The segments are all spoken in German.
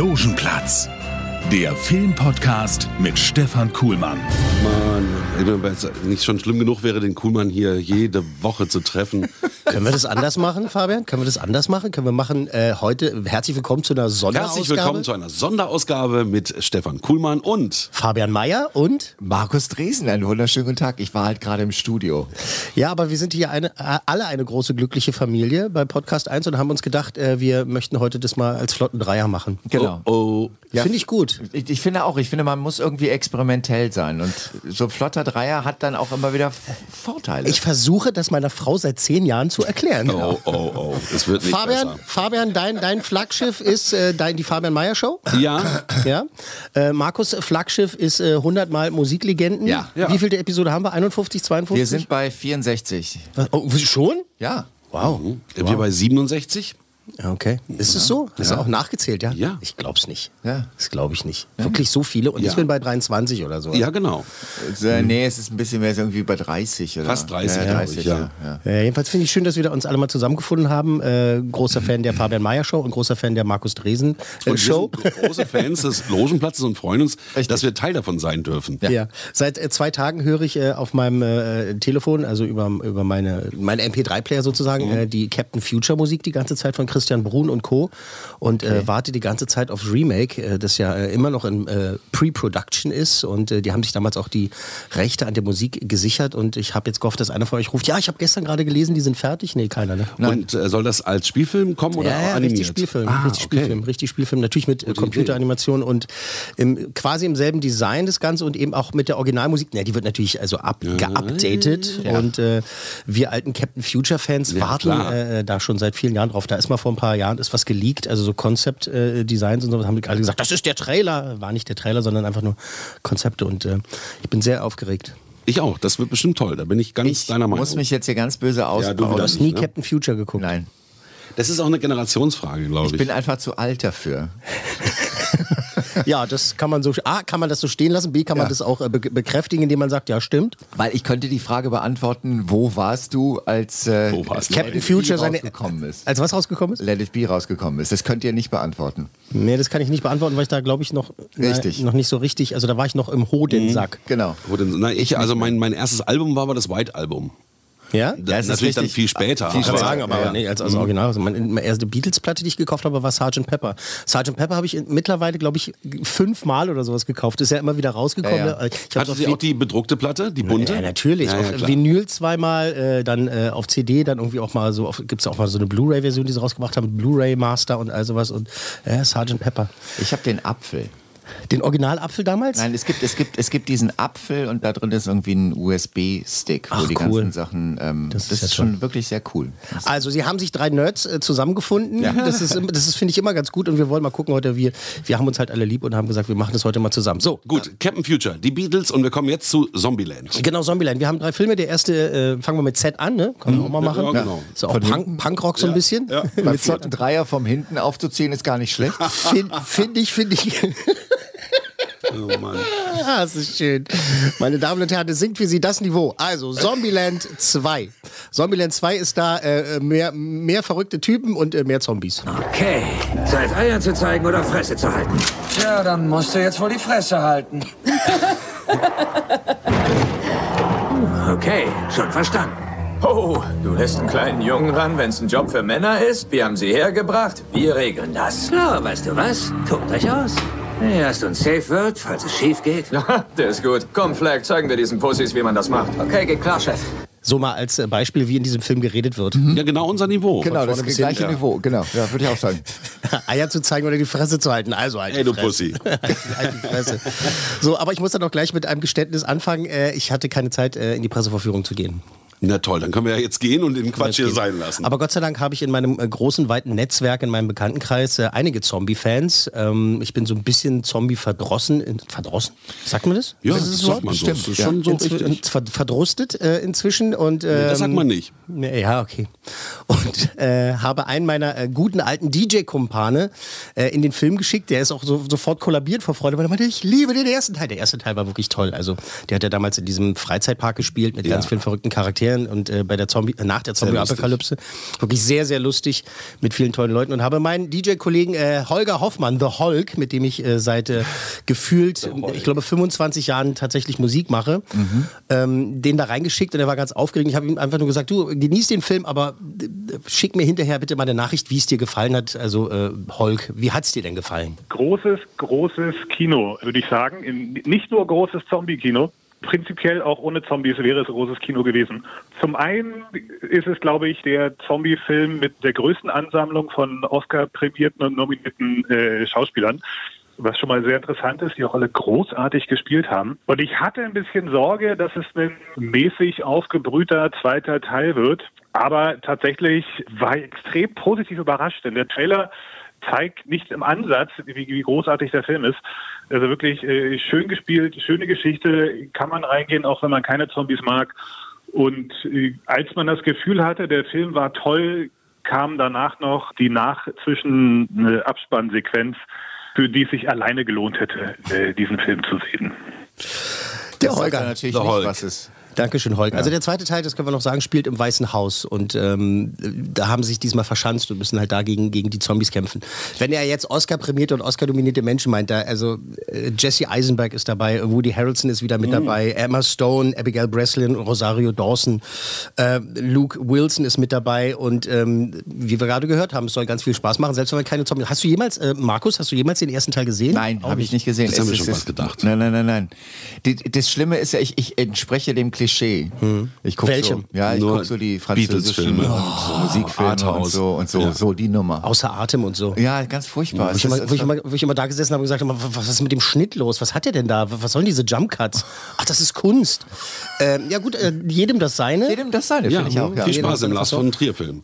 Logenplatz, der Filmpodcast mit Stefan Kuhlmann. Mann, nicht schon schlimm genug wäre, den Kuhlmann hier jede Woche zu treffen. Können wir das anders machen, Fabian? Können wir das anders machen? Können wir machen äh, heute herzlich willkommen zu einer Sonderausgabe? Herzlich willkommen zu einer Sonderausgabe mit Stefan Kuhlmann und Fabian Mayer und Markus Dresen. Einen wunderschönen guten Tag. Ich war halt gerade im Studio. Ja, aber wir sind hier eine, äh, alle eine große glückliche Familie bei Podcast 1 und haben uns gedacht, äh, wir möchten heute das mal als flotten Dreier machen. Genau. Oh, oh. Ja, Finde ich gut. Ich, ich finde auch, ich finde, man muss irgendwie experimentell sein. Und so flotter Dreier hat dann auch immer wieder Vorteile. Ich versuche das meiner Frau seit zehn Jahren zu erklären. Oh, oh, oh. Es wird nicht Fabian, besser. Fabian, dein, dein Flaggschiff ist äh, dein, die Fabian Meyer Show. Ja, Ja. Äh, Markus Flaggschiff ist äh, 100 Mal Musiklegenden. Ja. Ja. Wie vielte Episode haben wir? 51, 52? Wir sind bei 64. Was? Oh, schon? Ja. Wow. wir bei 67. Ja, Okay. Ist es so? Ist auch nachgezählt, ja? Ja. Ich glaub's nicht. Ja. Das glaube ich nicht. Wirklich so viele. Und Ja. ich bin bei 23 oder so. Ja, genau. Äh, Nee, es ist ein bisschen mehr so irgendwie bei 30. Oder? Fast 30, ja, glaub 30 ich, ja. ja. ja. Jedenfalls finde ich schön, dass wir uns alle mal zusammengefunden haben. Äh, großer Fan der Fabian Meyer Show und großer Fan der Markus Dresen äh, Und wir Show. sind große Fans des Logenplatzes und freuen uns, Richtig. dass wir Teil davon sein dürfen. Ja. Seit äh, zwei Tagen höre ich äh, auf meinem äh, Telefon, also über, über meine, meine MP3-Player sozusagen, Mhm. äh, die Captain Future Musik die ganze Zeit von Christian Brun und Co. Und äh, warte die ganze Zeit aufs Remake, äh, das ja äh, immer noch in äh, Pre-Production ist. Und äh, die haben sich damals auch die Rechte an der Musik gesichert. Und ich habe jetzt gehofft, dass einer von euch ruft, ja, ich habe gestern gerade gelesen, die sind fertig. Nee, keiner, ne? Und äh, soll das als Spielfilm kommen oder ja, ja, animiert? richtig Spielfilm, Ah, richtig okay. Spielfilm, richtig Spielfilm. Natürlich mit äh, Computeranimation und im, quasi im selben Design das Ganze und eben auch mit der Originalmusik. Ja, die wird natürlich also up, geupdatet und äh, wir alten Captain Future Fans Ja, warten äh, da schon seit vielen Jahren drauf. Da ist mal vor ein paar Jahren ist was geleakt, also so Concept äh, Designs und so. Haben die alle gesagt, das ist der Trailer. War nicht der Trailer, sondern einfach nur Konzepte und äh, ich bin sehr aufgeregt. Ich auch. Das wird bestimmt toll. Da bin ich ganz Ich deiner Meinung. muss mich jetzt hier ganz böse du ausbauen. wieder Du hast nicht, nie ne? Captain Future geguckt. Nein, das ist auch eine Generationsfrage, glaube ich. ich bin einfach zu alt dafür. Ja, das kann man so A, kann man das so stehen lassen, B kann man Ja. das auch äh, be bekräftigen, indem man sagt, ja, stimmt. Weil ich könnte die Frage beantworten, wo warst du, als äh, Wo warst du? Captain Let It Be Future seine rausgekommen ist? Als was rausgekommen ist? Let It Be rausgekommen ist. Das könnt ihr nicht beantworten. Nee, das kann ich nicht beantworten, weil ich da, glaube ich, noch, Richtig. Na, noch nicht so richtig, also da war ich noch im Hodensack. Genau. Wo denn, na, ich, also mein, mein erstes Album war aber das White Album. Ja? Da, ist natürlich dann viel später. viel Ich kann aber- sagen, aber Ja, ja. nee, als, als Original. Also meine, erste Beatles-Platte, die ich gekauft habe, war Sgt. Pepper. Sgt. Pepper habe ich mittlerweile, glaube ich, fünfmal oder sowas gekauft. Ist ja immer wieder rausgekommen. Ja, ja. ne? Ich hab's Hatte auf sie Vi- auch die bedruckte Platte, die bunte? Ja, natürlich. Ja, ja, auf. Vinyl zweimal, äh, dann äh, auf CD, dann irgendwie auch mal so, gibt es auch mal so eine Blu-ray-Version, die sie rausgebracht haben, Blu-ray Master und all sowas und äh, Sgt. Pepper. Ich habe den Apfel. Den Originalapfel damals? Nein, es gibt, es, gibt, es gibt diesen Apfel und da drin ist irgendwie ein USB-Stick, wo Ach, die cool. ganzen Sachen. Ähm, Das das, ist ist, ja schon wirklich sehr cool. Also, sie haben sich drei Nerds äh, zusammengefunden. Das ist, immer- das ist finde ich, immer ganz gut. Und wir wollen mal gucken heute. Wir, wir haben uns halt alle lieb und haben gesagt, wir machen das heute mal zusammen. So, Gut, Captain Future, die Beatles und wir kommen jetzt zu Zombieland. genau, Zombieland. Wir haben drei Filme. Der erste, äh, fangen wir mit Z an, ne? Können wir auch mal machen. Ja, genau. Ist auch Punk, Punkrock so ein bisschen. Ja. Bei flotten Dreier vom hinten aufzuziehen ist gar nicht schlecht. Finde find ich, finde ich. Oh Mann. Ah, das ist schön. Meine Damen und Herren, es singt für Sie das Niveau. Also, Zombieland 2. Zombieland 2 ist da äh, mehr, mehr verrückte Typen und äh, mehr Zombies. Okay, Zeit Eier zu zeigen oder Fresse zu halten. Ja, dann musst du jetzt wohl die Fresse halten. Okay, schon verstanden. Oh, du lässt einen kleinen Jungen ran, wenn es ein Job für Männer ist? Wir haben sie hergebracht. Wir regeln das. So, weißt du was? Tobt euch aus. Erst und safe wird, falls es schief geht. Der ist gut. Komm, Flag, zeigen wir diesen Pussys, wie man das macht. Okay, geht klar, Chef. So mal als äh, Beispiel, wie in diesem Film geredet wird. Ja, genau unser Niveau. Genau, das das gleiche hinten, Niveau. Genau, ja, würde ich auch sagen. Eier zu zeigen oder die Fresse zu halten. Also halt Ey, du Fresse. Pussy. halt die Fresse. So, aber ich muss dann auch gleich mit einem Geständnis anfangen. Äh, ich hatte keine Zeit, äh, in die Pressevorführung zu gehen. Na toll, dann können wir ja jetzt gehen und den Quatsch hier Geht. sein lassen. Aber Gott sei Dank habe ich in meinem äh, großen, weiten Netzwerk, in meinem Bekanntenkreis äh, einige Zombie-Fans. Ähm, ich bin so ein bisschen Zombie-verdrossen. Verdrossen? Sagt man das? ja, das das sagt man so. Stimmt, Das ist ja. schon so richtig. ver- verdrustet äh, inzwischen und ähm, das sagt man nicht. Nee, Ja, okay. Und äh, habe einen meiner äh, guten alten DJ-Kumpane äh, in den Film geschickt. Der ist auch so, sofort kollabiert vor Freude, weil er meinte, ich liebe den ersten Teil. Der erste Teil war wirklich toll. Also der hat ja damals in diesem Freizeitpark gespielt mit Ja. ganz vielen verrückten Charakteren und äh, bei der Zombie, äh, nach der Zombie-Apokalypse wirklich sehr, sehr lustig mit vielen tollen Leuten und habe meinen DJ-Kollegen äh, Holger Hoffmann, The Hulk, mit dem ich äh, seit äh, gefühlt, ich glaube, 25 Jahren tatsächlich Musik mache, ähm, den da reingeschickt und er war ganz aufgeregt. Ich habe ihm einfach nur gesagt, du genieß den Film, aber äh, schick mir hinterher bitte mal eine Nachricht, wie es dir gefallen hat. Also äh, Hulk, wie hat es dir denn gefallen? großes, großes Kino, würde ich sagen. In, nicht nur großes Zombie-Kino. Prinzipiell auch ohne Zombies wäre es großes Kino gewesen. Zum einen ist es, glaube ich, der Zombie-Film mit der größten Ansammlung von Oscar-prämierten und nominierten äh, Schauspielern. Was schon mal sehr interessant ist, die auch alle großartig gespielt haben. Und ich hatte ein bisschen Sorge, dass es ein mäßig aufgebrühter zweiter Teil wird. Aber tatsächlich war ich extrem positiv überrascht, denn der Trailer zeigt nicht im Ansatz, wie, wie großartig der Film ist. Also wirklich äh, schön gespielt, schöne Geschichte, kann man reingehen, auch wenn man keine Zombies mag. Und äh, als man das Gefühl hatte, der Film war toll, kam danach noch die nach-zwischen äh, Abspannsequenz, für die es sich alleine gelohnt hätte, äh, diesen Film zu sehen. Der Das sagt er natürlich Der nicht, was ist. Dankeschön, Holger. Also der zweite Teil, das können wir noch sagen, spielt im Weißen Haus und ähm, da haben sie sich diesmal verschanzt und müssen halt dagegen gegen die Zombies kämpfen. Wenn er jetzt Oscar-prämierte und Oscar-dominierte Menschen meint, da, also äh, Jesse Eisenberg ist dabei, Woody Harrelson ist wieder mit dabei, Emma Stone, Abigail Breslin, Rosario Dawson, äh, Luke Wilson ist mit dabei und ähm, wie wir gerade gehört haben, es soll ganz viel Spaß machen, selbst wenn man keine Zombies... Hast du jemals, äh, Markus, hast du jemals den ersten Teil gesehen? Nein, habe ich nicht gesehen. Das haben wir schon ist- fast gedacht. Nein, nein, nein, nein. Die, das Schlimme ist ja, ich, ich entspreche dem Klischee. Ich guck Welchem? So, ja, ich Nur gucke so die französischen Beatles-Filme. und Musikfilme und Arthouse. so und so, Ja. so die Nummer. Außer Atem und so. Ja, ganz furchtbar. Wo ich, immer, wo, ich immer, wo ich immer da gesessen habe und gesagt habe, was ist mit dem Schnitt los? Was hat der denn da? Was sollen diese Jump Cuts? Ach, das ist Kunst. Ähm, ja gut, äh, jedem das seine. Jedem das seine, Ja, finde ich auch. Ja. viel Spaß im Lars von Trier-Film.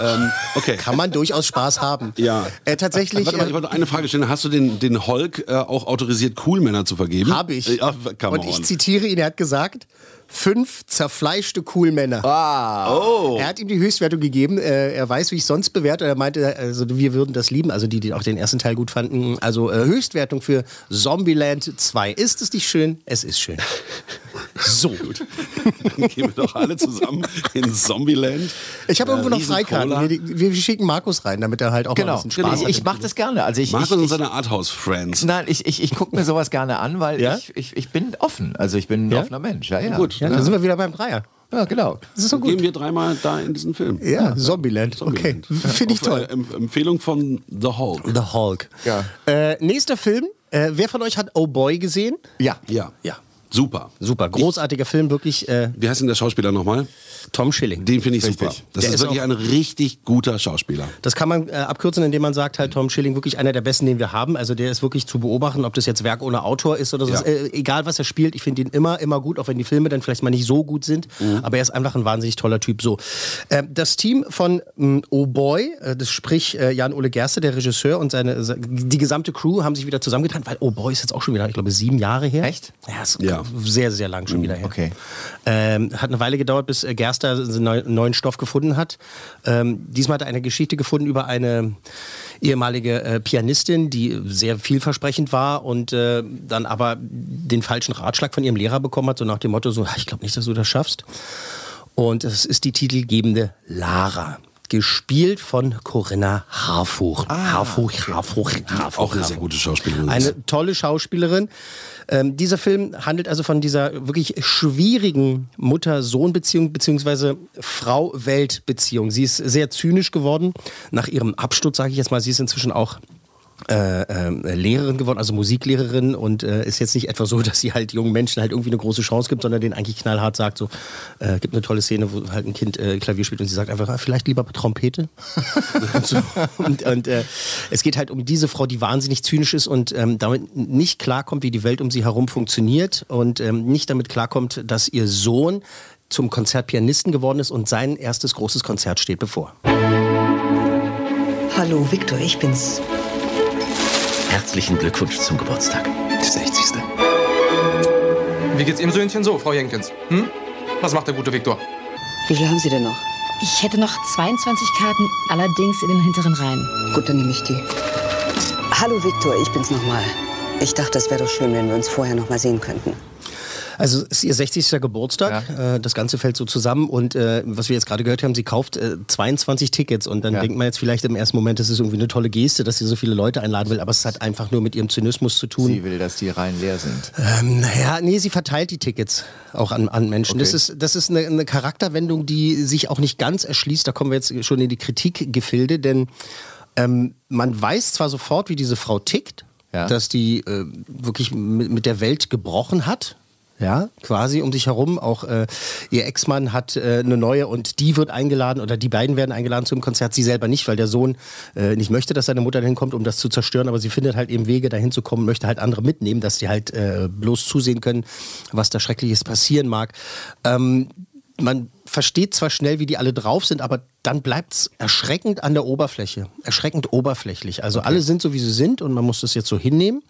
ähm, okay. Kann man durchaus Spaß haben. Ja. Äh, tatsächlich Warte mal, äh, ich wollte eine Frage stellen. Hast du den, den Hulk äh, auch autorisiert, Coolmänner zu vergeben? habe ich. Ja, come und ich zitiere ihn, er hat gesagt, fünf zerfleischte Coolmänner. Oh. Er hat ihm die Höchstwertung gegeben. Äh, er weiß, wie ich sonst bewerte. Er meinte, also wir würden das lieben. Also die, die auch den ersten Teil gut fanden. Also äh, Höchstwertung für Zombieland 2. Ist es nicht schön? Es ist schön. So. Dann gehen wir doch alle zusammen in Zombieland. Ich habe Äh, irgendwo noch Freikarten. Wir, wir schicken Markus rein, damit er halt auch mal Genau. ein bisschen Spaß Ich, hat. ich mache das gerne. Also ich, Markus ich, und ich, seine Arthouse-Friends. Nein, ich, ich, ich gucke mir sowas gerne an, weil Ja? ich, ich, ich bin offen. Also ich bin ein Ja? offener Mensch. Ja, ja. Gut. ja, da sind wir wieder beim Dreier. Ja, genau. Das ist so Gehen gut. wir dreimal da in diesen Film. Ja, Zombieland. Okay, finde ich Auf, toll. Äh, Em- Empfehlung von The Hulk. The Hulk. Ja. Äh, nächster Film. Äh, wer von euch hat Oh Boy gesehen? Ja. Ja. Ja. Super. Super, großartiger Film, wirklich äh, Wie heißt denn der Schauspieler nochmal? Tom Schilling. Den finde ich Richtig. super. Das Der ist ist wirklich ein richtig guter Schauspieler. Das kann man äh, abkürzen, indem man sagt, halt Tom Schilling wirklich einer der besten, den wir haben. Also der ist wirklich zu beobachten, ob das jetzt Werk ohne Autor ist oder so. Ja. Äh, egal was er spielt, ich finde ihn immer, immer gut, auch wenn die Filme dann vielleicht mal nicht so gut sind. Mhm. Aber er ist einfach ein wahnsinnig toller Typ. So, äh, das Team von ähm, Oh Boy, äh, das sprich äh, Jan-Ole Gerste, der Regisseur und seine se- die gesamte Crew haben sich wieder zusammengetan, weil Oh Boy ist jetzt auch schon wieder, ich glaube, sieben Jahre her. Echt? Ja, ist Ja. Sehr, sehr lang schon wieder her. okay. Ähm, hat eine Weile gedauert, bis äh, Gerster einen neu- neuen Stoff gefunden hat. Ähm, diesmal hat er eine Geschichte gefunden über eine ehemalige äh, Pianistin, die sehr vielversprechend war und äh, dann aber den falschen Ratschlag von ihrem Lehrer bekommen hat, so nach dem Motto, so, ich glaube nicht, dass du das schaffst. Und es ist die titelgebende Lara. Gespielt von Corinna Harfuch. Harfuch, Harfuch, Harfuch. Auch eine sehr gute Schauspielerin. Eine tolle Schauspielerin. Ähm, dieser Film handelt also von dieser wirklich schwierigen Mutter-Sohn-Beziehung beziehungsweise Frau-Welt-Beziehung. Sie ist sehr zynisch geworden nach ihrem Absturz, sage ich jetzt mal. Sie ist inzwischen auch äh, äh, Lehrerin geworden, also Musiklehrerin und äh, ist jetzt nicht etwa so, dass sie halt jungen Menschen halt irgendwie eine große Chance gibt, sondern denen eigentlich knallhart sagt, so, äh, gibt eine tolle Szene, wo halt ein Kind äh, Klavier spielt und sie sagt einfach, ah, vielleicht lieber Trompete. und so. und, und äh, es geht halt um diese Frau, die wahnsinnig zynisch ist und ähm, damit nicht klarkommt, wie die Welt um sie herum funktioniert und ähm, nicht damit klarkommt, dass ihr Sohn zum Konzertpianisten geworden ist und sein erstes großes Konzert steht bevor. Hallo, Victor, ich bin's. Herzlichen Glückwunsch zum Geburtstag. Der 60. Wie geht's Ihrem Söhnchen so, Frau Jenkins? Hm? Was macht der gute Viktor? Wie viel haben Sie denn noch? Ich hätte noch 22 Karten, allerdings in den hinteren Reihen. Gut, dann nehme ich die. Hallo, Victor, ich bin's nochmal. Ich dachte, es wäre doch schön, wenn wir uns vorher noch mal sehen könnten. Also es ist ihr 60. Geburtstag. Ja. Äh, das Ganze fällt so zusammen. Und äh, was wir jetzt gerade gehört haben, sie kauft äh, 22 Tickets. Und dann ja. denkt man jetzt vielleicht im ersten Moment, das ist irgendwie eine tolle Geste, dass sie so viele Leute einladen will. Aber es hat einfach nur mit ihrem Zynismus zu tun. Sie will, dass die Reihen leer sind. Ähm, naja, nee, sie verteilt die Tickets auch an, an Menschen. Okay. Das ist, das ist eine, eine Charakterwendung, die sich auch nicht ganz erschließt. Da kommen wir jetzt schon in die Kritikgefilde. Denn ähm, man weiß zwar sofort, wie diese Frau tickt. Ja. dass die äh, wirklich mit, mit der Welt gebrochen hat, ja, quasi um sich herum. Auch äh, ihr Ex-Mann hat äh, eine neue und die wird eingeladen oder die beiden werden eingeladen zum Konzert. Sie selber nicht, weil der Sohn äh, nicht möchte, dass seine Mutter dahin kommt, um das zu zerstören. Aber sie findet halt eben Wege, dahin zu kommen, möchte halt andere mitnehmen, dass die halt äh, bloß zusehen können, was da Schreckliches passieren mag. Ähm, man versteht zwar schnell, wie die alle drauf sind, aber dann bleibt es erschreckend an der Oberfläche. Erschreckend oberflächlich. Also okay. alle sind so, wie sie sind und man muss das jetzt so hinnehmen.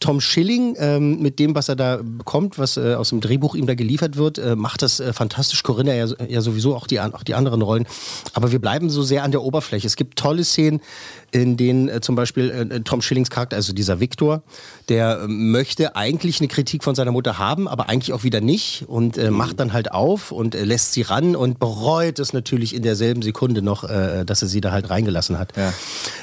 Tom Schilling ähm, mit dem, was er da bekommt, was äh, aus dem Drehbuch ihm da geliefert wird, äh, macht das äh, fantastisch. Corinna ja, ja sowieso auch die, auch die anderen Rollen. Aber wir bleiben so sehr an der Oberfläche. Es gibt tolle Szenen, in denen äh, zum Beispiel äh, Tom Schillings Charakter, also dieser Viktor, der äh, möchte eigentlich eine Kritik von seiner Mutter haben, aber eigentlich auch wieder nicht und äh, macht dann halt auf und äh, lässt sie ran und bereut es natürlich in derselben Sekunde noch, äh, dass er sie da halt reingelassen hat. Ja.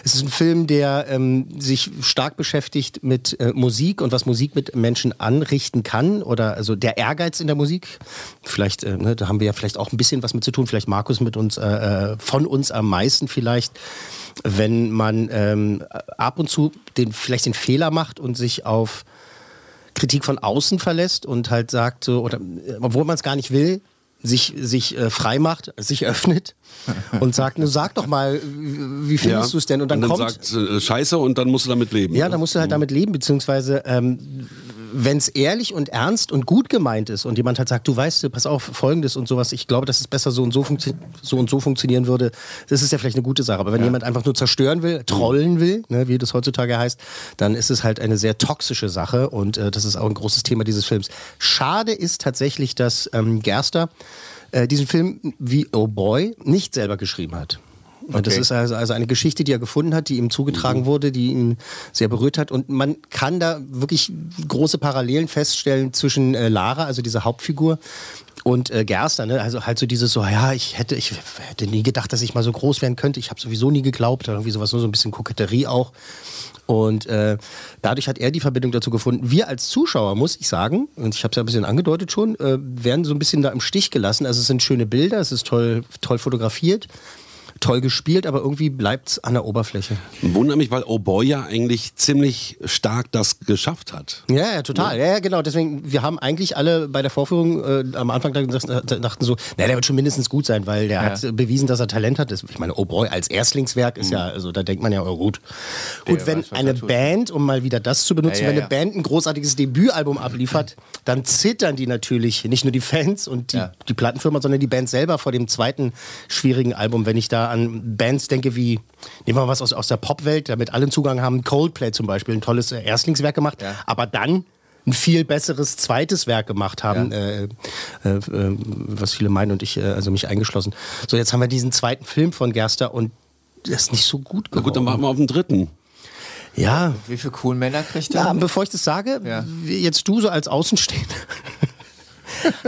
Es ist ein Film, der ähm, sich stark beschäftigt mit Musik und was Musik mit Menschen anrichten kann oder also der Ehrgeiz in der Musik. Vielleicht, ne, da haben wir ja vielleicht auch ein bisschen was mit zu tun, vielleicht Markus mit uns, von uns am meisten vielleicht wenn man ähm, ab und zu den, vielleicht den Fehler macht und sich auf Kritik von außen verlässt und halt sagt so, oder obwohl man es gar nicht will, sich, sich äh, frei macht, sich öffnet und sagt, nu sag doch mal, wie findest ja. du es denn? Und dann, und dann kommt sagt äh, Scheiße und dann musst du damit leben. Ja, dann musst du halt damit leben, beziehungsweise ähm, wenn es ehrlich und ernst und gut gemeint ist und jemand halt sagt, du weißt, pass auf, folgendes und sowas, ich glaube, dass es besser so und so, so und so funktionieren würde, das ist ja vielleicht eine gute Sache. Aber wenn ja. jemand einfach nur zerstören will, trollen will, ne, wie das heutzutage heißt, dann ist es halt eine sehr toxische Sache und äh, das ist auch ein großes Thema dieses Films. Schade ist tatsächlich, dass ähm, Gerster äh, diesen Film wie Oh Boy nicht selber geschrieben hat. Okay. Das ist also, also eine Geschichte, die er gefunden hat, die ihm zugetragen mhm. wurde, die ihn sehr berührt hat. Und man kann da wirklich große Parallelen feststellen zwischen äh, Lara, also dieser Hauptfigur, und äh, Gerster, ne? also halt so dieses so, ja, ich hätte, ich hätte nie gedacht, dass ich mal so groß werden könnte. Ich habe sowieso nie geglaubt, irgendwie sowas, nur so ein bisschen Koketterie auch. Und äh, dadurch hat er die Verbindung dazu gefunden. Wir als Zuschauer, muss ich sagen, und ich habe es ja ein bisschen angedeutet schon, äh, werden so ein bisschen da im Stich gelassen. Also es sind schöne Bilder, es ist toll, toll fotografiert toll gespielt, aber irgendwie bleibt es an der Oberfläche. Wundert mich, weil Oh Boy ja eigentlich ziemlich stark das geschafft hat. Ja, ja, total. Ja, ja genau. Deswegen, wir haben eigentlich alle bei der Vorführung äh, am Anfang dachten so, naja, der wird schon mindestens gut sein, weil der ja. hat bewiesen, dass er Talent hat. Ich meine, Oh Boy als Erstlingswerk ist mhm. ja, also da denkt man ja, oh gut. Gut, der wenn weiß, eine Band, um mal wieder das zu benutzen, ja, wenn eine Band ein großartiges Debütalbum abliefert, dann zittern die natürlich, nicht nur die Fans und die, die Plattenfirma, sondern die Band selber vor dem zweiten schwierigen Album. Wenn ich da an Bands denke wie, nehmen wir mal was aus, aus der Popwelt, damit alle Zugang haben, Coldplay zum Beispiel, ein tolles äh, Erstlingswerk gemacht, ja. aber dann ein viel besseres zweites Werk gemacht haben, ja. äh, äh, äh was viele meinen und ich, äh, also mich eingeschlossen. So, jetzt haben wir diesen zweiten Film von Gerster und der ist nicht so gut geworden. Na gut, dann machen wir auf den dritten. Ja. Wie viele coolen Männer kriegt er? Ja, bevor ich das sage, ja. jetzt du so als Außenstehender.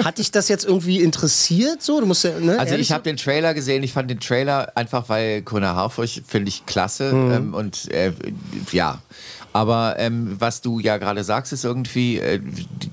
Hat dich das jetzt irgendwie interessiert? So, du musst ja, ne, also ich habe den Trailer gesehen. Ich fand den Trailer einfach, weil Kuna Harfurch finde ich klasse mhm. ähm, und äh, ja. Aber ähm, was du ja gerade sagst, ist irgendwie, äh,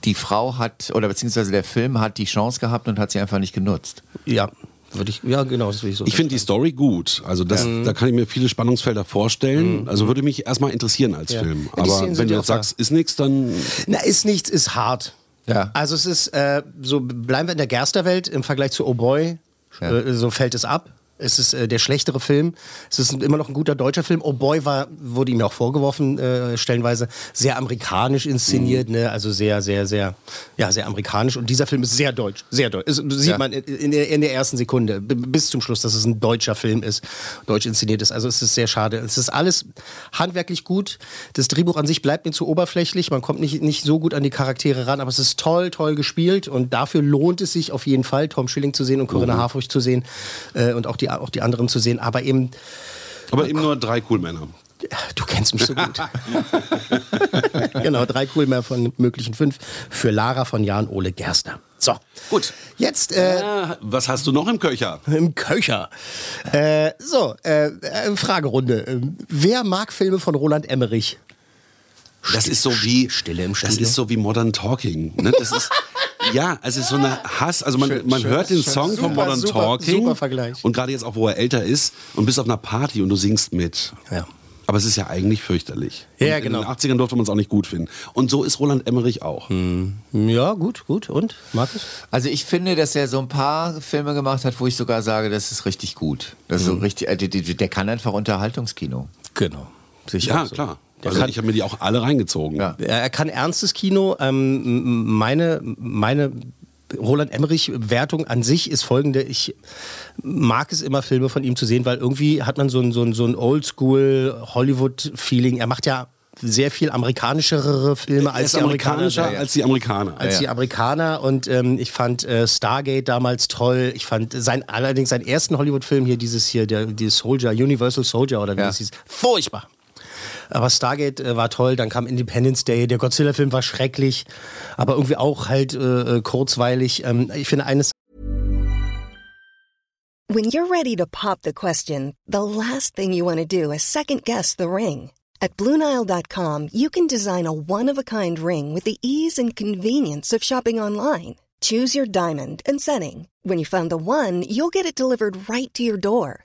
die Frau hat, oder beziehungsweise der Film hat die Chance gehabt und hat sie einfach nicht genutzt. Ja, würde ich, ja, genau, das würde ich so. Ich finde die Story gut. Also das, ja. da kann ich mir viele Spannungsfelder vorstellen. Mhm. Also würde mich erstmal interessieren als ja. Film. Aber wenn du jetzt sagst, ist nichts, dann. Na, ist nichts, ist hart. Ja. Also es ist, äh, so bleiben wir in der Gersterwelt im Vergleich zu Oh Boy, ja. äh, so fällt es ab. Es ist äh, der schlechtere Film. Es ist immer noch ein guter deutscher Film. Oh Boy war, wurde ihm auch vorgeworfen, äh, stellenweise sehr amerikanisch inszeniert, mhm. ne? also sehr, sehr, sehr, ja, sehr amerikanisch. Und dieser Film ist sehr deutsch, sehr deutsch. Es, sieht ja. man in der, in der ersten Sekunde bis zum Schluss, dass es ein deutscher Film ist, deutsch inszeniert ist. Also es ist sehr schade. Es ist alles handwerklich gut. Das Drehbuch an sich bleibt mir zu oberflächlich. Man kommt nicht, nicht so gut an die Charaktere ran, aber es ist toll, toll gespielt und dafür lohnt es sich auf jeden Fall, Tom Schilling zu sehen und Corinna mhm. Harfurch zu sehen äh, und auch die, auch die anderen zu sehen. Aber eben. Aber eben nur drei cool Männer. Du kennst mich so gut. genau, drei cool Männer von möglichen fünf für Lara von Jan Ole Gerstner. So, gut. Jetzt. Äh, äh, was hast du noch im Köcher? Im Köcher. Äh, so, äh, äh Fragerunde. Wer mag Filme von Roland Emmerich? Das ist so wie Stille im Studio. Das ist so wie Modern Talking. Ne? Das ist ja, also so eine Hass. Also man, schön, man schön, hört den schön, Song super, von Modern super, Talking super Vergleich. und gerade jetzt auch, wo er älter ist und bist auf einer Party und du singst mit. Ja. Aber es ist ja eigentlich fürchterlich. Ja, genau. In den 80ern durfte man es auch nicht gut finden. Und so ist Roland Emmerich auch. Hm. Ja, gut, gut. Und, Markus? Also ich finde, dass er so ein paar Filme gemacht hat, wo ich sogar sage, das ist richtig gut. Das ist mhm. so richtig, äh, der kann einfach Unterhaltungskino. Genau. Sicher ja, so. klar. Also kann, ich habe mir die auch alle reingezogen. Ja. Er kann ernstes Kino. Ähm, meine, meine Roland Emmerich-Wertung an sich ist folgende. Ich mag es immer, Filme von ihm zu sehen, weil irgendwie hat man so ein, so ein, so ein Oldschool-Hollywood-Feeling. Er macht ja sehr viel amerikanischere Filme als die Amerikaner. als die Amerikaner. Als die Amerikaner. Und ähm, ich fand äh, Stargate damals toll. Ich fand sein, allerdings seinen ersten Hollywood-Film hier, dieses hier, der, dieses Soldier, Universal Soldier oder wie ja. das hieß, furchtbar. Aber Stargate äh, war toll, dann kam Independence Day, der Godzilla-Film war schrecklich, aber irgendwie auch halt äh, äh, kurzweilig. Ähm, ich finde eines. When you're ready to pop the question, the last thing you want to do is second guess the ring. At BlueNile.com you can design a one-of-a-kind ring with the ease and convenience of shopping online. Choose your diamond and setting. When you find the one, you'll get it delivered right to your door.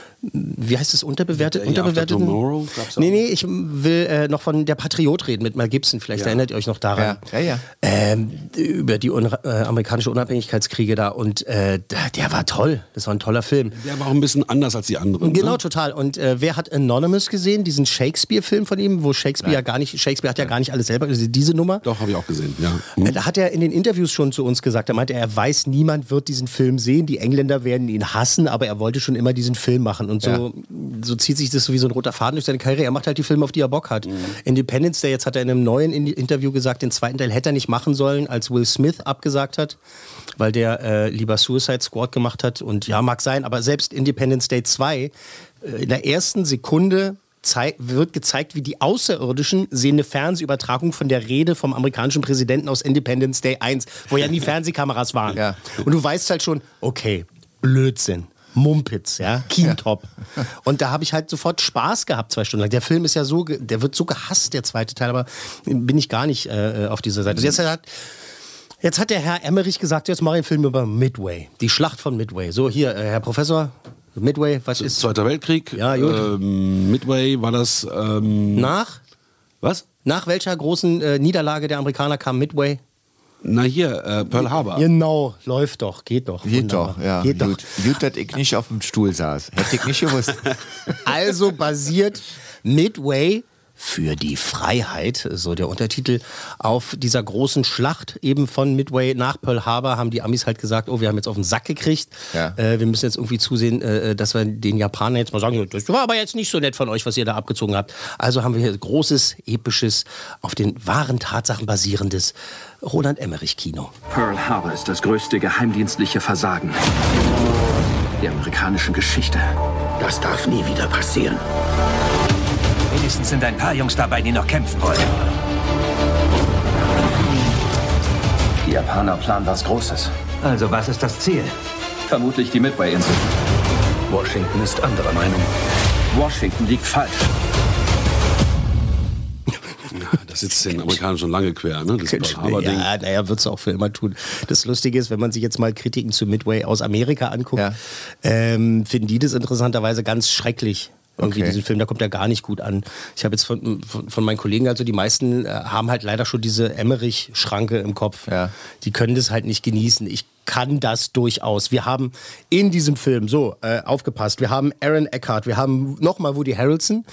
wie heißt es, unterbewertet? unterbewertet? Nee, nee, ich will äh, noch von Der Patriot reden mit Mel Gibson. Vielleicht ja. erinnert ihr euch noch daran. Ja, ja. ja. Ähm, über die un äh, amerikanische Unabhängigkeitskriege da. Und äh, der war toll. Das war ein toller Film. Der war auch ein bisschen anders als die anderen. Genau, ne? total. Und äh, wer hat Anonymous gesehen? Diesen Shakespeare-Film von ihm, wo Shakespeare ja gar nicht, Shakespeare hat ja gar nicht alles selber gesehen. Diese Nummer. Doch, habe ich auch gesehen, ja. Mhm. Da hat er in den Interviews schon zu uns gesagt, er meinte, er weiß, niemand wird diesen Film sehen. Die Engländer werden ihn hassen, aber er wollte schon immer diesen Film machen. Und so, ja. so zieht sich das so wie so ein roter Faden durch seine Karriere. Er macht halt die Filme, auf die er Bock hat. Mhm. Independence Day, jetzt hat er in einem neuen Interview gesagt, den zweiten Teil hätte er nicht machen sollen, als Will Smith abgesagt hat, weil der äh, lieber Suicide Squad gemacht hat. Und ja, mag sein, aber selbst Independence Day 2, äh, in der ersten Sekunde wird gezeigt, wie die Außerirdischen sehen eine Fernsehübertragung von der Rede vom amerikanischen Präsidenten aus Independence Day 1, wo ja nie Fernsehkameras waren. Ja. Und du weißt halt schon, okay, Blödsinn. Mumpitz, ja, Keentop. Ja. Und da habe ich halt sofort Spaß gehabt, zwei Stunden lang. Der Film ist ja so, der wird so gehasst, der zweite Teil, aber bin ich gar nicht äh, auf dieser Seite. Also jetzt hat, jetzt hat der Herr Emmerich gesagt, jetzt mache ich einen Film über Midway, die Schlacht von Midway. So, hier, äh, Herr Professor, Midway, was ist? Zweiter Weltkrieg. Ja, gut. Ähm, Midway war das. Ähm, Nach? Was? Nach welcher großen äh, Niederlage der Amerikaner kam Midway? Na hier, äh, Pearl Harbor. Genau, läuft doch, geht doch. Geht wunderbar. doch, ja. Geht gut. doch. Gut, dass ich nicht auf dem Stuhl saß. Hätte ich nicht gewusst. also basiert Midway für die Freiheit, so der Untertitel, auf dieser großen Schlacht eben von Midway nach Pearl Harbor haben die Amis halt gesagt, oh, wir haben jetzt auf den Sack gekriegt. Ja. Äh, wir müssen jetzt irgendwie zusehen, äh, dass wir den Japanern jetzt mal sagen, das war aber jetzt nicht so nett von euch, was ihr da abgezogen habt. Also haben wir hier großes, episches, auf den wahren Tatsachen basierendes Roland Emmerich Kino. Pearl Harbor ist das größte geheimdienstliche Versagen der amerikanischen Geschichte. Das darf nie wieder passieren. Wenigstens sind ein paar Jungs dabei, die noch kämpfen wollen. Die Japaner planen was Großes. Also, was ist das Ziel? Vermutlich die Midway-Insel. Washington ist anderer Meinung. Washington liegt falsch. Das sitzt den Amerikanern schon lange quer, ne? Das Ding. Ja, naja, wird es auch für immer tun. Das Lustige ist, wenn man sich jetzt mal Kritiken zu Midway aus Amerika anguckt, ja. ähm, finden die das interessanterweise ganz schrecklich irgendwie okay. diesen Film, da kommt er gar nicht gut an. Ich habe jetzt von, von, von, meinen Kollegen, also die meisten äh, haben halt leider schon diese Emmerich-Schranke im Kopf. Ja. Die können das halt nicht genießen. Ich kann das durchaus. Wir haben in diesem Film, so, äh, aufgepasst, wir haben Aaron Eckhart, wir haben nochmal Woody Harrelson,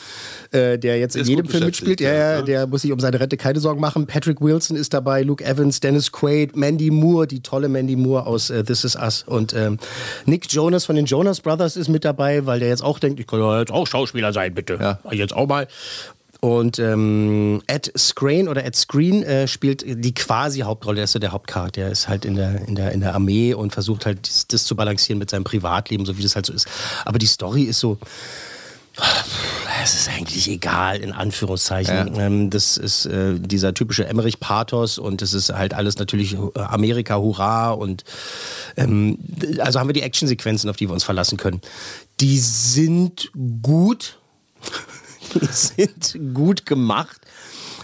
äh, der jetzt in jedem Film mitspielt. Ja, ja, der muss sich um seine Rente keine Sorgen machen. Patrick Wilson ist dabei, Luke Evans, Dennis Quaid, Mandy Moore, die tolle Mandy Moore aus äh, This Is Us. Und ähm, Nick Jonas von den Jonas Brothers ist mit dabei, weil der jetzt auch denkt, ich kann ja jetzt auch Schauspieler sein, bitte. Ja. Jetzt auch mal. Und ähm, Ed Screen oder Ed Screen äh, spielt die quasi Hauptrolle, er ist so der Hauptcharakter. Er ist halt in der, in, der, in der Armee und versucht halt das, das zu balancieren mit seinem Privatleben, so wie das halt so ist. Aber die Story ist so. Es ist eigentlich egal, in Anführungszeichen. Ja. Ähm, das ist äh, dieser typische Emmerich-Pathos und es ist halt alles natürlich Amerika, Hurra und ähm, also haben wir die Actionsequenzen, auf die wir uns verlassen können. Die sind gut. sind gut gemacht.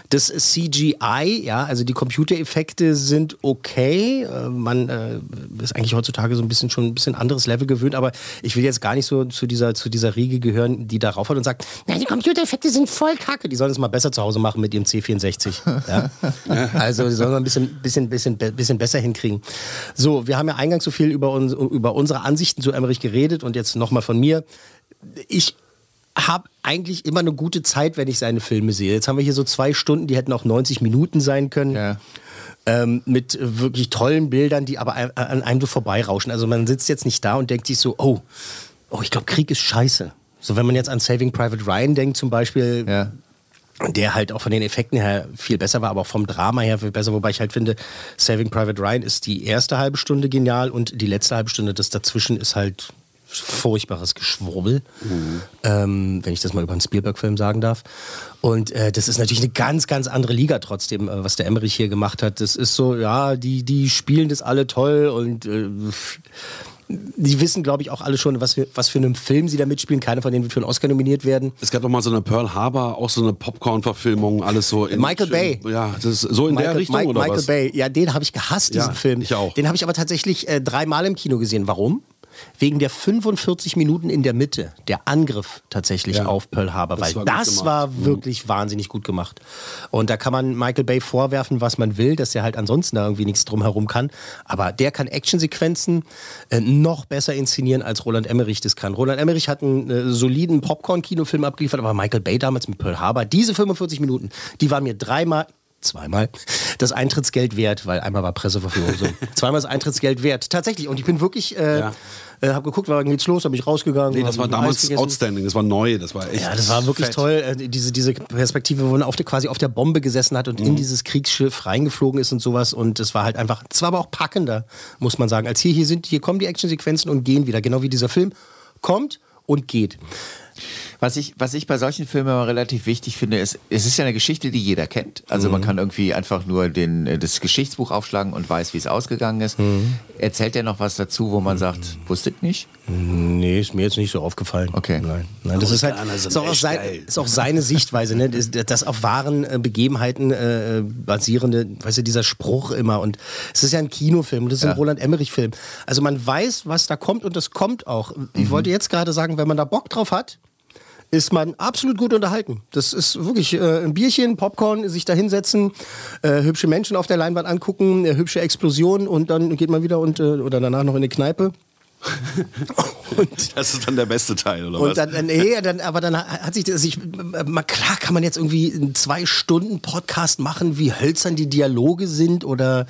Das CGI, ja, also die Computereffekte sind okay. Äh, man äh, ist eigentlich heutzutage so ein bisschen schon ein bisschen anderes Level gewöhnt, aber ich will jetzt gar nicht so zu dieser, zu dieser Riege gehören, die darauf hat und sagt, na, die Computereffekte sind voll kacke. Die sollen es mal besser zu Hause machen mit ihrem C64. Ja? also die sollen mal ein bisschen, bisschen, bisschen, bisschen besser hinkriegen. So, wir haben ja eingangs so viel über, uns, über unsere Ansichten zu Emmerich geredet und jetzt nochmal von mir. Ich habe eigentlich immer eine gute Zeit, wenn ich seine Filme sehe. Jetzt haben wir hier so zwei Stunden, die hätten auch 90 Minuten sein können. Ja. Ähm, mit wirklich tollen Bildern, die aber an einem so vorbeirauschen. Also man sitzt jetzt nicht da und denkt sich so, oh, oh, ich glaube, Krieg ist scheiße. So, wenn man jetzt an Saving Private Ryan denkt zum Beispiel, ja. der halt auch von den Effekten her viel besser war, aber auch vom Drama her viel besser. Wobei ich halt finde, Saving Private Ryan ist die erste halbe Stunde genial und die letzte halbe Stunde, das dazwischen ist halt furchtbares Geschwurbel, mhm. ähm, wenn ich das mal über einen Spielberg-Film sagen darf. Und äh, das ist natürlich eine ganz, ganz andere Liga trotzdem, äh, was der Emmerich hier gemacht hat. Das ist so, ja, die, die spielen das alle toll und äh, die wissen, glaube ich, auch alle schon, was für, was für einen Film sie da mitspielen. Keiner von denen wird für einen Oscar nominiert werden. Es gab doch mal so eine Pearl Harbor, auch so eine Popcorn-Verfilmung, alles so. In Michael Bay. Ja, das ist so in Michael, der Richtung Mike, oder Michael was? Bay, ja, den habe ich gehasst, diesen Ja, Film. ich auch. Den habe ich aber tatsächlich äh, dreimal im Kino gesehen. Warum? Wegen der 45 Minuten in der Mitte, der Angriff tatsächlich Ja. auf Pearl Harbor, Das weil war gut das gemacht. war Mhm. wirklich wahnsinnig gut gemacht. Und da kann man Michael Bay vorwerfen, was man will, dass er halt ansonsten da irgendwie nichts drumherum kann. Aber der kann Actionsequenzen äh, noch besser inszenieren, als Roland Emmerich das kann. Roland Emmerich hat einen äh, soliden Popcorn-Kinofilm abgeliefert, aber Michael Bay damals mit Pearl Harbor, diese 45 Minuten, die waren mir dreimal zweimal das Eintrittsgeld wert, weil einmal war Presseverführung so. zweimal das Eintrittsgeld wert. Tatsächlich. Und ich bin wirklich, äh, Ja. äh, habe geguckt, wann geht's los, habe ich rausgegangen. Nee, das war damals outstanding, das war neu, das war echt. Ja, das war wirklich fett. toll. Äh, diese, diese Perspektive, wo man auf der, quasi auf der Bombe gesessen hat und Mhm. in dieses Kriegsschiff reingeflogen ist und sowas. Und es war halt einfach, es war aber auch packender, muss man sagen. Als hier, hier sind, hier kommen die Actionsequenzen und gehen wieder. Genau wie dieser Film kommt und geht. Was ich, was ich bei solchen Filmen immer relativ wichtig finde, ist, es ist ja eine Geschichte, die jeder kennt. Also man Mhm. kann irgendwie einfach nur den, äh, das Geschichtsbuch aufschlagen und weiß, wie es ausgegangen ist. Mhm. Erzählt er noch was dazu, wo man sagt, wusstet nicht? Nee, ist mir jetzt nicht so aufgefallen. Okay. Nein, Nein das ist halt ist auch, sein, ist auch seine Sichtweise, ne? das, auf wahren äh, Begebenheiten äh, basierende, weißt du, dieser Spruch immer. Und es ist ja ein Kinofilm und das ist Ja. ein Roland Emmerich-Film. Also man weiß, was da kommt und das kommt auch. Ich wollte jetzt gerade sagen, wenn man da Bock drauf hat, ist man absolut gut unterhalten. Das ist wirklich äh, ein Bierchen, Popcorn, sich da hinsetzen, äh, hübsche Menschen auf der Leinwand angucken, äh, hübsche Explosion und dann geht man wieder und, äh, oder danach noch in eine Kneipe. Das ist dann der beste Teil, oder Und was? dann, nee, dann, aber dann hat sich das, ich, mal klar kann man jetzt irgendwie einen zwei Stunden Podcast machen, wie hölzern die Dialoge sind oder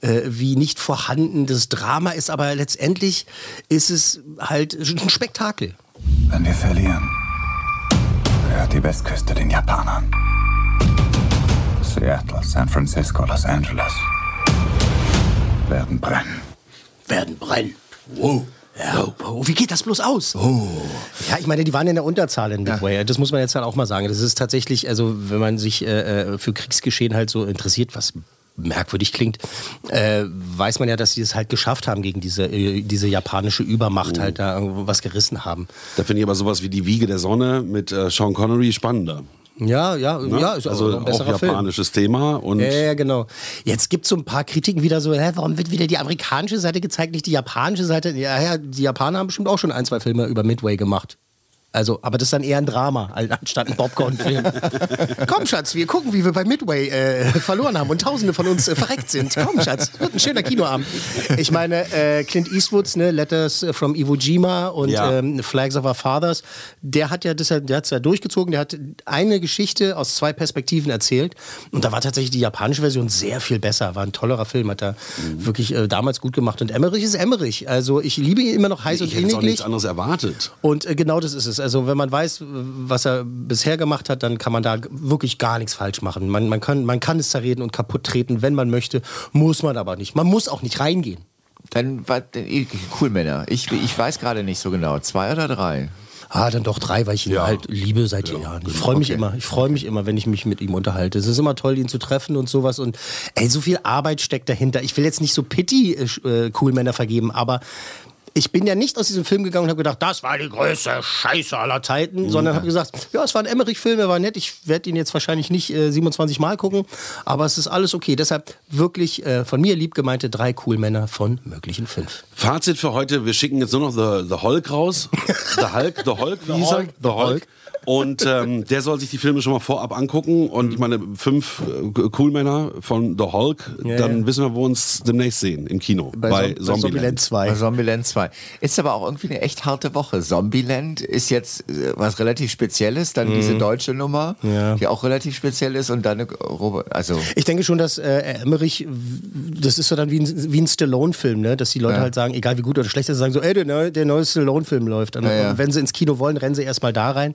äh, wie nicht vorhanden das Drama ist, aber letztendlich ist es halt ein Spektakel. Wenn wir verlieren, gehört die Westküste den Japanern. Seattle, San Francisco, Los Angeles werden brennen. Werden brennen. Wow. Ja, oh, wie geht das bloß aus? Ja, ich meine, die waren in der Unterzahl in Midway. Das muss man jetzt halt auch mal sagen. Das ist tatsächlich, also wenn man sich äh, äh, für Kriegsgeschehen halt so interessiert, was merkwürdig klingt, äh, weiß man ja, dass sie es halt geschafft haben, gegen diese, äh, diese japanische Übermacht halt da irgendwo was gerissen haben. Da finde ich aber sowas wie die Wiege der Sonne mit äh, Sean Connery spannender. Ja, ja, Ne? ja, ist also auch ein auch Film. japanisches Thema und Ja, ja, genau. Jetzt gibt es so ein paar Kritiken wieder so, hä, warum wird wieder die amerikanische Seite gezeigt, nicht die japanische Seite? Ja, ja, die Japaner haben bestimmt auch schon ein, zwei Filme über Midway gemacht. Also, aber das ist dann eher ein Drama, anstatt ein Popcorn-Film. Komm, Schatz, wir gucken, wie wir bei Midway äh, verloren haben und Tausende von uns äh, verreckt sind. Komm, Schatz, wird ein schöner Kinoabend. Ich meine, äh, Clint Eastwoods, ne, Letters from Iwo Jima und Ja. ähm, Flags of Our Fathers, der hat ja das, ja- der hat's ja durchgezogen, der hat eine Geschichte aus zwei Perspektiven erzählt und da war tatsächlich die japanische Version sehr viel besser, war ein tollerer Film, hat er Mhm. wirklich äh, damals gut gemacht und Emmerich ist Emmerich, also ich liebe ihn immer noch heiß ich und hätte inniglich. nichts anderes erwartet. Und äh, genau das ist es. Also wenn man weiß, was er bisher gemacht hat, dann kann man da wirklich gar nichts falsch machen. Man, man, kann, man kann es zerreden und kaputt treten, wenn man möchte, muss man aber nicht. Man muss auch nicht reingehen. Dann war cool, Männer. Ich, ich weiß gerade nicht so genau. Zwei oder drei? Ah, dann doch drei, weil ich ihn halt liebe seit Jahren. Ich freue mich Okay. immer. Ich freue mich immer, wenn ich mich mit ihm unterhalte. Es ist immer toll, ihn zu treffen und sowas. Und ey, so viel Arbeit steckt dahinter. Ich will jetzt nicht so Pity äh, cool Männer vergeben, aber ich bin ja nicht aus diesem Film gegangen und habe gedacht, das war die größte Scheiße aller Zeiten, sondern habe gesagt, ja, es war ein Emmerich-Film, er war nett. Ich werde ihn jetzt wahrscheinlich nicht äh, 27 Mal gucken, aber es ist alles okay. Deshalb wirklich äh, von mir lieb gemeinte drei cool Männer von möglichen fünf. Fazit für heute, wir schicken jetzt nur noch The, the Hulk raus. The Hulk, The Hulk, wie hieß er? Hulk, The Hulk. Und ähm, der soll sich die Filme schon mal vorab angucken. Und ich meine, fünf äh, Coolmänner von The Hulk, Ja, dann ja. wissen wir, wo wir uns demnächst sehen, im Kino. Bei, Bei Zom- bei Zombieland. Zombieland 2. Bei Zombieland 2. Ist aber auch irgendwie eine echt harte Woche. Zombieland ist jetzt äh, was relativ Spezielles, dann Mhm. diese deutsche Nummer, Ja. die auch relativ speziell ist und dann eine Robert, also Ich denke schon, dass äh, Emmerich, das ist so dann wie ein, wie ein Stallone-Film, ne? dass die Leute Ja. halt sagen, egal wie gut oder schlecht, sie sagen so, ey, der, neue, der neue Stallone-Film läuft. Und, Ja, ja. und wenn sie ins Kino wollen, rennen sie erstmal da rein.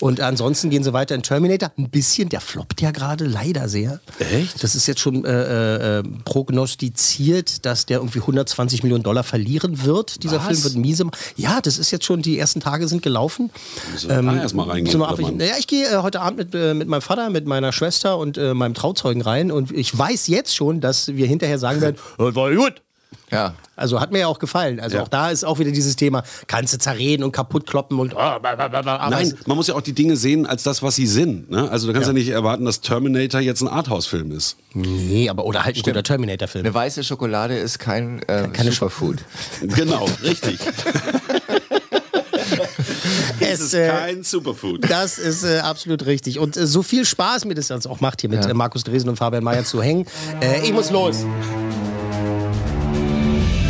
Und ansonsten gehen sie weiter in Terminator. Ein bisschen, der floppt ja gerade leider sehr. Echt? Das ist jetzt schon äh, äh, prognostiziert, dass der irgendwie 120 Millionen Dollar verlieren wird. Dieser Was? Film wird miese. Ja, das ist jetzt schon, die ersten Tage sind gelaufen. Müssen wir da erst mal reingehen, wann? Naja, ich gehe äh, heute Abend mit, äh, mit meinem Vater, mit meiner Schwester und äh, meinem Trauzeugen rein und ich weiß jetzt schon, dass wir hinterher sagen werden, "Das war gut. Ja. Also hat mir ja auch gefallen. Also Ja. auch da ist auch wieder dieses Thema, kannst du zerreden und kaputt kloppen und oh, Nein, man muss ja auch die Dinge sehen als das, was sie sind. Ne? Also du kannst ja. nicht erwarten, dass Terminator jetzt ein Arthouse-Film ist. Nee, aber oder halt ein guter Terminator-Film. eine weiße Schokolade ist kein äh, Keine Superfood. Genau, richtig. Es, ist äh, kein Superfood. Das ist äh, absolut richtig. Und äh, so viel Spaß mir das jetzt auch macht, hier mit Ja. äh, Markus Dresen und Fabian Mayer zu hängen. Äh, ich muss los.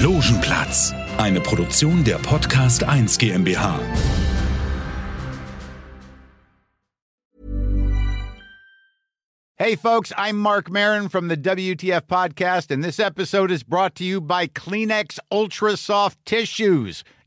Logenplatz, eine Produktion der Podcast 1 GmbH. Hey, folks, I'm Mark Marin from the WTF Podcast, and this episode is brought to you by Kleenex Ultra Soft Tissues,